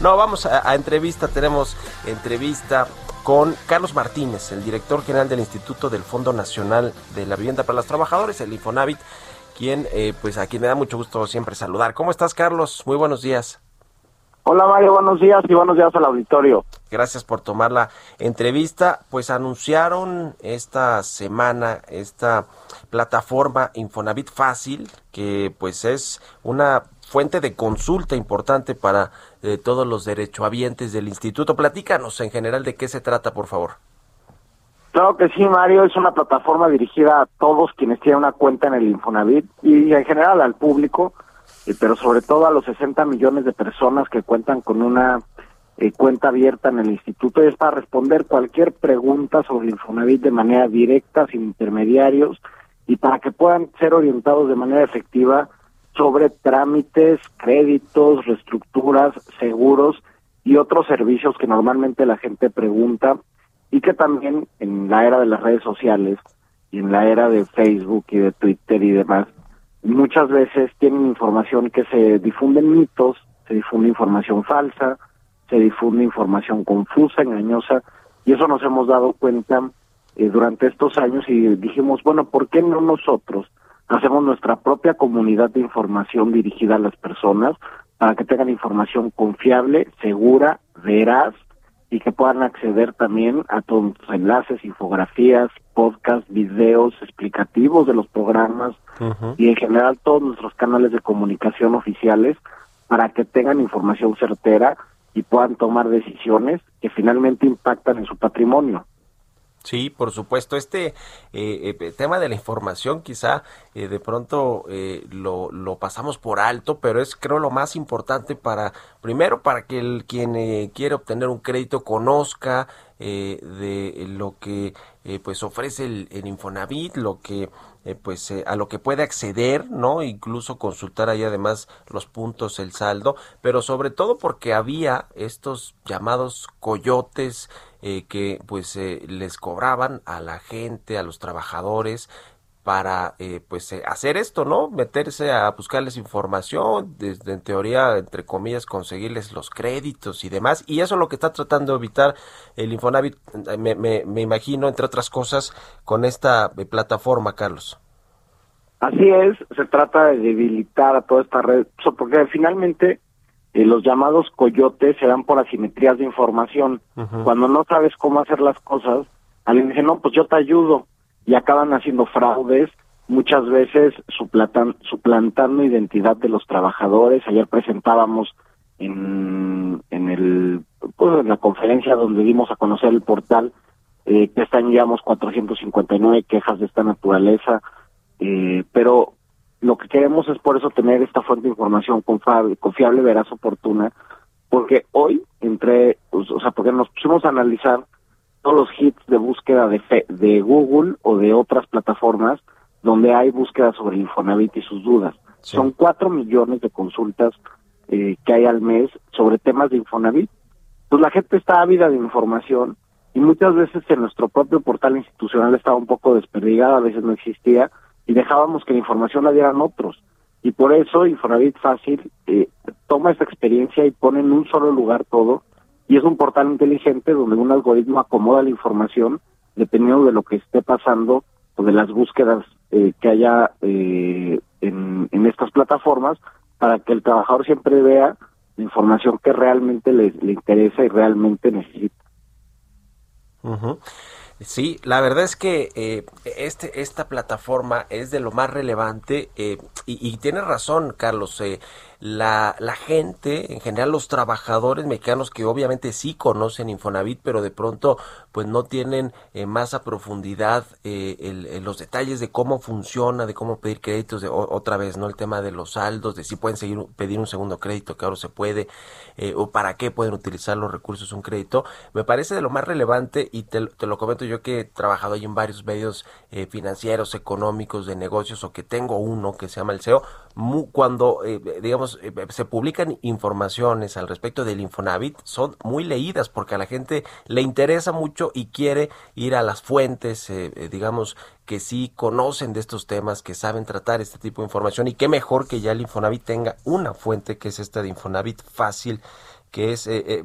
No, vamos a, a, entrevista. Tenemos entrevista con Carlos Martínez, el director general del Instituto del Fondo Nacional de la Vivienda para los Trabajadores, el Infonavit, quien, eh, pues a quien me da mucho gusto siempre saludar. ¿Cómo estás, Carlos? Muy buenos días. Hola Mario, buenos días y buenos días al auditorio. Gracias por tomar la entrevista. Pues anunciaron esta semana esta plataforma Infonavit Fácil, que pues es una fuente de consulta importante para eh, todos los derechohabientes del instituto. Platícanos en general de qué se trata, por favor. Claro que sí, Mario, es una plataforma dirigida a todos quienes tienen una cuenta en el Infonavit y en general al público pero sobre todo a los 60 millones de personas que cuentan con una eh, cuenta abierta en el instituto es para responder cualquier pregunta sobre Infonavit de manera directa, sin intermediarios, y para que puedan ser orientados de manera efectiva sobre trámites, créditos, reestructuras, seguros y otros servicios que normalmente la gente pregunta y que también en la era de las redes sociales y en la era de Facebook y de Twitter y demás, muchas veces tienen información que se difunden mitos, se difunde información falsa, se difunde información confusa, engañosa, y eso nos hemos dado cuenta eh, durante estos años y dijimos, bueno, ¿por qué no nosotros hacemos nuestra propia comunidad de información dirigida a las personas para que tengan información confiable, segura, veraz y que puedan acceder también a todos los enlaces, infografías, podcasts, videos explicativos de los programas y en general todos nuestros canales de comunicación oficiales para que tengan información certera y puedan tomar decisiones que finalmente impactan en su patrimonio. Sí, por supuesto. Este eh, eh, tema de la información quizá eh, de pronto lo, lo, pasamos por alto, pero es creo lo más importante para, primero, para que el quien quiere obtener un crédito conozca de lo que pues ofrece el, el, Infonavit, lo que pues a lo que puede acceder, ¿no? Incluso consultar ahí además los puntos, el saldo, pero sobre todo porque había estos llamados coyotes eh, que pues eh, les cobraban a la gente, a los trabajadores para eh, pues hacer esto, ¿no? Meterse a buscarles información, desde en teoría, entre comillas, conseguirles los créditos y demás. Y eso es lo que está tratando de evitar el Infonavit, me, me, me imagino, entre otras cosas, con esta plataforma, Carlos. Así es, se trata de debilitar a toda esta red, porque finalmente eh, los llamados coyotes se dan por asimetrías de información. Cuando no sabes cómo hacer las cosas, alguien dice, no, pues yo te ayudo. Y acaban haciendo fraudes, muchas veces suplantan, suplantando identidad de los trabajadores. Ayer presentábamos en, en, el, pues, en la conferencia donde dimos a conocer el portal eh, que están, digamos, 459 quejas de esta naturaleza. Eh, pero lo que queremos es por eso tener esta fuente de información confiable, confiable veraz, oportuna, porque hoy entre, pues, o sea, porque nos pusimos a analizar todos los hits de búsqueda de, de Google o de otras plataformas donde hay búsqueda sobre el Infonavit y sus dudas. Son cuatro millones de consultas eh, que hay al mes sobre temas de Infonavit. Pues la gente está ávida de información y muchas veces en nuestro propio portal institucional estaba un poco desperdigada, a veces no existía, y dejábamos que la información la dieran otros. Y por eso Infonavit Fácil eh, toma esta experiencia y pone en un solo lugar todo. Y es un portal inteligente donde un algoritmo acomoda la información dependiendo de lo que esté pasando o de las búsquedas eh, que haya eh, en, estas plataformas para que el trabajador siempre vea la información que realmente le, le interesa y realmente necesita. Sí, la verdad es que eh, este, esta plataforma es de lo más relevante eh, y, y tienes razón, Carlos. Eh, la, la gente, en general los trabajadores mexicanos que obviamente sí conocen Infonavit, pero de pronto pues no tienen eh, más a profundidad eh, los detalles de cómo funciona, de cómo pedir créditos, de, otra vez, ¿no? El tema de los saldos, de si pueden seguir pedir un segundo crédito, que ahora se puede, eh, o para qué pueden utilizar los recursos un crédito, me parece de lo más relevante y te, te lo comento yo que he trabajado ahí en varios medios financieros, económicos, de negocios, o que tengo uno que se llama el SEO, cuando, digamos, se publican informaciones al respecto del Infonavit, son muy leídas porque a la gente le interesa mucho y quiere ir a las fuentes, eh, eh, digamos, que sí conocen de estos temas, que saben tratar este tipo de información y qué mejor que ya el Infonavit tenga una fuente que es esta de Infonavit fácil que es eh,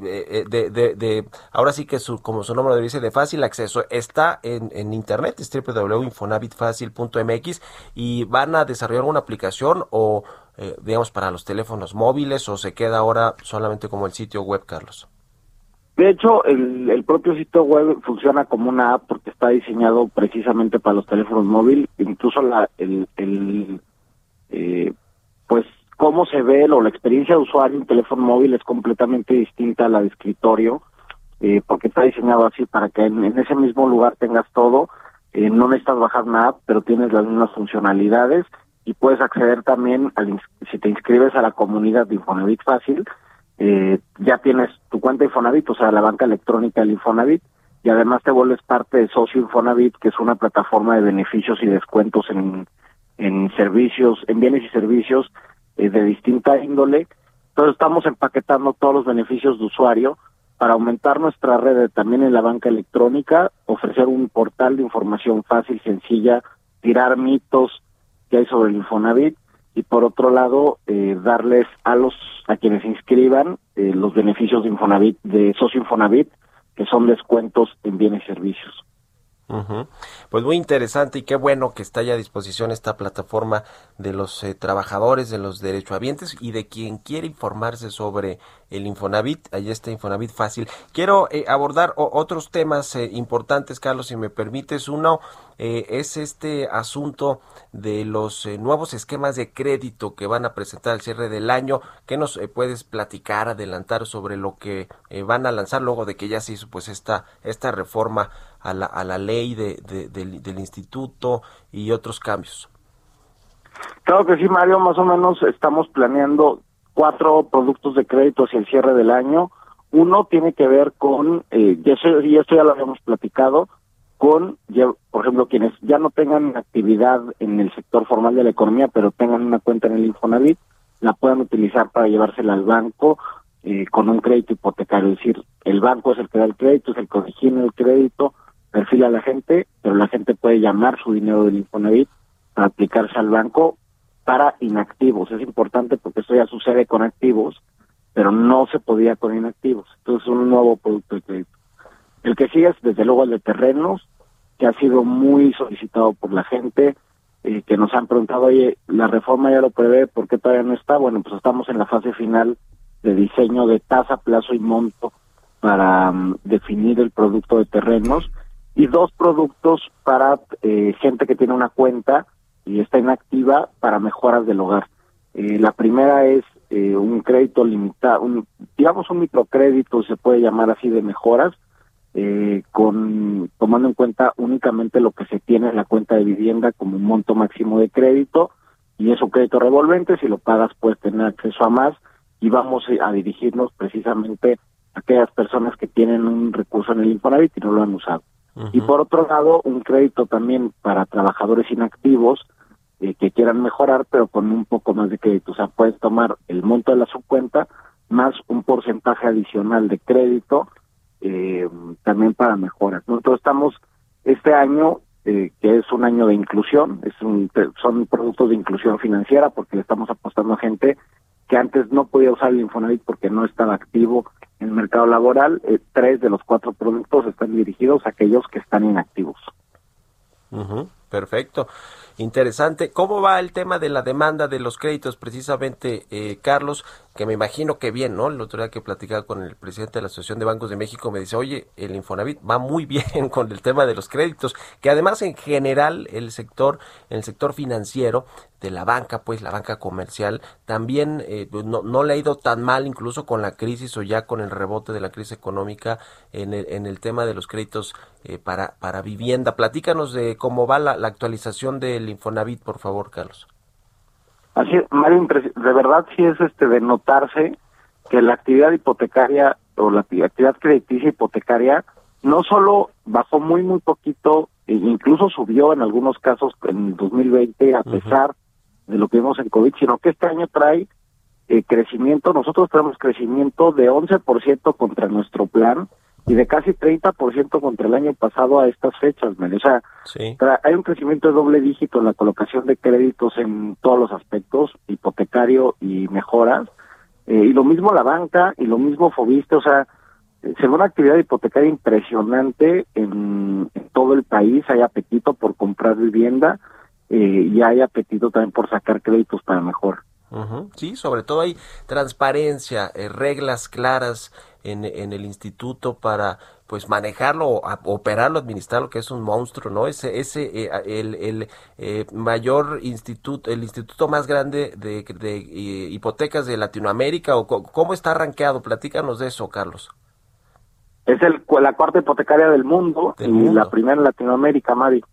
de, de, de, ahora sí que su, como su nombre lo dice, de fácil acceso. Está en, en internet, es www.infonavitfacil.mx y van a desarrollar una aplicación o, digamos, para los teléfonos móviles o se queda ahora solamente como el sitio web, Carlos. De hecho, el, propio sitio web funciona como una app porque está diseñado precisamente para los teléfonos móviles. Incluso la, el, el eh, pues cómo se ve o la experiencia de usuario en teléfono móvil es completamente distinta a la de escritorio, eh, porque está diseñado así para que en, ese mismo lugar tengas todo. Eh, no necesitas bajar una app, pero tienes las mismas funcionalidades y puedes acceder también, al, si te inscribes a la comunidad de Infonavit Fácil, eh, ya tienes tu cuenta Infonavit, o sea, la banca electrónica del Infonavit, y además te vuelves parte de Socio Infonavit, que es una plataforma de beneficios y descuentos en, en servicios, en bienes y servicios eh, de distinta índole. Entonces estamos empaquetando todos los beneficios de usuario para aumentar nuestra red también en la banca electrónica, ofrecer un portal de información fácil, sencilla, tirar mitos que hay sobre el Infonavit y por otro lado eh, darles a los a quienes inscriban eh, los beneficios de Infonavit de socio Infonavit que son descuentos en bienes y servicios. Pues muy interesante y qué bueno que está ya a disposición esta plataforma de los eh, trabajadores, de los derechohabientes y de quien quiere informarse sobre el Infonavit. Ahí está Infonavit fácil. Quiero eh, abordar otros temas eh, importantes, Carlos, si me permites. Uno es este asunto de los nuevos esquemas de crédito que van a presentar al cierre del año. ¿Qué nos puedes platicar, adelantar sobre lo que van a lanzar luego de que ya se hizo pues esta, esta reforma a la, a la ley de, del, instituto y otros cambios? Claro que sí, Mario, más o menos estamos planeando cuatro productos de crédito hacia el cierre del año. Uno tiene que ver con, eh, ya, esto, esto ya lo habíamos platicado, con, por ejemplo, quienes ya no tengan actividad en el sector formal de la economía, pero tengan una cuenta en el Infonavit, la puedan utilizar para llevársela al banco eh, con un crédito hipotecario. Es decir, el banco es el que da el crédito, es el que origina el crédito, perfila a la gente, pero la gente puede llamar su dinero del Infonavit para aplicarse al banco para inactivos. Es importante porque esto ya sucede con activos, pero no se podía con inactivos. Entonces es un nuevo producto de crédito. El que sigue es desde luego el de terrenos, que ha sido muy solicitado por la gente, eh, que nos han preguntado, oye, la reforma ya lo prevé, ¿por qué todavía no está? Bueno, pues estamos en la fase final de diseño de tasa, plazo y monto para mm, definir el producto de terrenos y dos productos para eh, gente que tiene una cuenta y está inactiva para mejoras del hogar. Eh, la primera es eh, un crédito limitado, un, digamos un microcrédito, se puede llamar así, de mejoras, con tomando en cuenta únicamente lo que se tiene en la cuenta de vivienda como un monto máximo de crédito y es un crédito revolvente, si lo pagas puedes tener acceso a más y vamos a dirigirnos precisamente a aquellas personas que tienen un recurso en el Infonavit y no lo han usado. Y por otro lado, un crédito también para trabajadores inactivos eh, que quieran mejorar, pero con un poco más de crédito. O sea, puedes tomar el monto de la subcuenta más un porcentaje adicional de crédito eh, también para mejoras. Nosotros estamos este año, eh, que es un año de inclusión, es un, son productos de inclusión financiera porque le estamos apostando a gente que antes no podía usar el Infonavit porque no estaba activo en el mercado laboral. Eh, tres de los cuatro productos están dirigidos a aquellos que están inactivos. perfecto. Interesante. ¿Cómo va el tema de la demanda de los créditos precisamente, eh, Carlos? Que me imagino que bien, ¿no? El otro día que platicaba con el presidente de la Asociación de Bancos de México me dice, oye, el Infonavit va muy bien con el tema de los créditos, que además en general el sector, el sector financiero de la banca, pues la banca comercial, también eh, pues, no, no, le ha ido tan mal incluso con la crisis o ya con el rebote de la crisis económica en el, en el tema de los créditos eh, para, para vivienda. Platícanos de cómo va la, la actualización del Infonavit, por favor, Carlos. Así, Mario, de verdad sí es este de notarse que la actividad hipotecaria o la actividad crediticia hipotecaria no solo bajó muy muy poquito, e incluso subió en algunos casos en 2020 a pesar de lo que vimos en COVID, sino que este año trae eh, crecimiento, nosotros tenemos crecimiento de 11% contra nuestro plan y de casi 30% contra el año pasado a estas fechas, O sea, hay un crecimiento de doble dígito en la colocación de créditos en todos los aspectos, hipotecario y mejoras. Eh, y lo mismo la banca y lo mismo Fobiste, o sea, se ve una actividad hipotecaria impresionante en, todo el país, hay apetito por comprar vivienda eh, y hay apetito también por sacar créditos para mejor. Sí, sobre todo hay transparencia, eh, reglas claras en, en, el instituto para pues manejarlo, operarlo, administrarlo, que es un monstruo, ¿no? Ese, ese, eh, el, el eh, mayor instituto, el instituto más grande de, de, hipotecas de Latinoamérica, o cómo está arranqueado, platícanos de eso, Carlos. Es el, la cuarta hipotecaria del mundo y la primera en Latinoamérica, Mari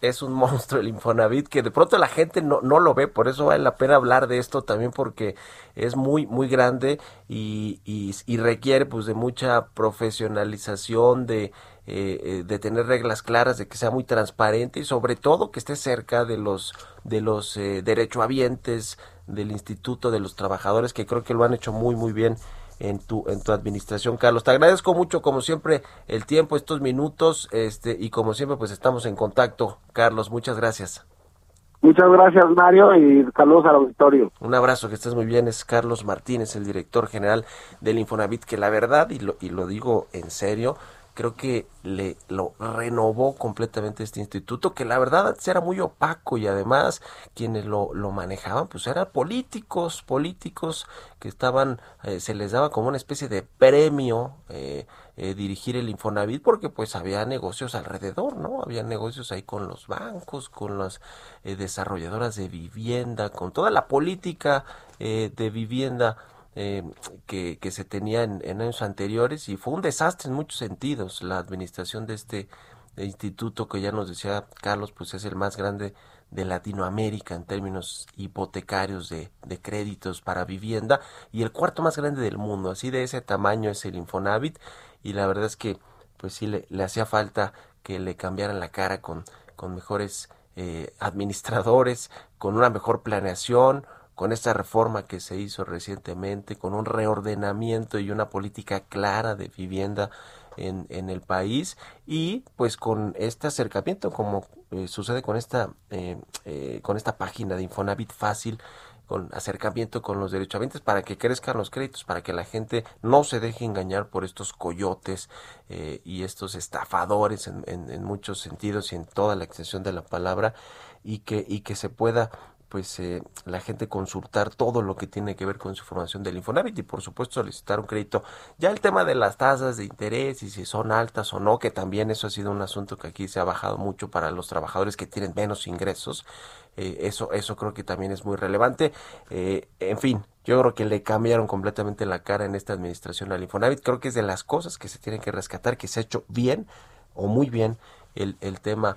es un monstruo el Infonavit que de pronto la gente no, no lo ve, por eso vale la pena hablar de esto también porque es muy muy grande y, y, requiere pues de mucha profesionalización, de, eh, eh, de tener reglas claras, de que sea muy transparente y sobre todo que esté cerca de los de los eh, derechohabientes del Instituto de los Trabajadores que creo que lo han hecho muy muy bien en tu, en tu administración, Carlos. Te agradezco mucho, como siempre, el tiempo, estos minutos, este, y como siempre, pues estamos en contacto. Carlos, muchas gracias. Muchas gracias, Mario, y saludos al auditorio. Un abrazo, que estés muy bien. Es Carlos Martínez, el director general del Infonavit, que la verdad, y lo, y lo digo en serio, creo que le lo renovó completamente este instituto que la verdad era muy opaco y además quienes lo, lo manejaban pues eran políticos políticos que estaban eh, se les daba como una especie de premio eh, eh, dirigir el Infonavit porque pues había negocios alrededor no había negocios ahí con los bancos con las desarrolladoras de vivienda con toda la política de vivienda eh, que, se tenía en, años anteriores y fue un desastre en muchos sentidos. La administración de este instituto que ya nos decía Carlos pues es el más grande de Latinoamérica en términos hipotecarios de, de, créditos para vivienda y el cuarto más grande del mundo. Así de ese tamaño es el Infonavit y la verdad es que pues sí le, le hacía falta que le cambiaran la cara con, con mejores eh, administradores con una mejor planeación con esta reforma que se hizo recientemente, con un reordenamiento y una política clara de vivienda en, en el país y pues con este acercamiento como eh, sucede con esta eh, eh, con esta página de Infonavit fácil con acercamiento con los derechohabientes para que crezcan los créditos, para que la gente no se deje engañar por estos coyotes y estos estafadores en, en, en, muchos sentidos y en toda la extensión de la palabra y que, y que se pueda pues eh, la gente consultar todo lo que tiene que ver con su formación del Infonavit y por supuesto solicitar un crédito. Ya el tema de las tasas de interés y si son altas o no, que también eso ha sido un asunto que aquí se ha bajado mucho para los trabajadores que tienen menos ingresos. Eh, eso, eso creo que también es muy relevante. Eh, en fin, yo creo que le cambiaron completamente la cara en esta administración al Infonavit. Creo que es de las cosas que se tienen que rescatar, que se ha hecho bien o muy bien el, el tema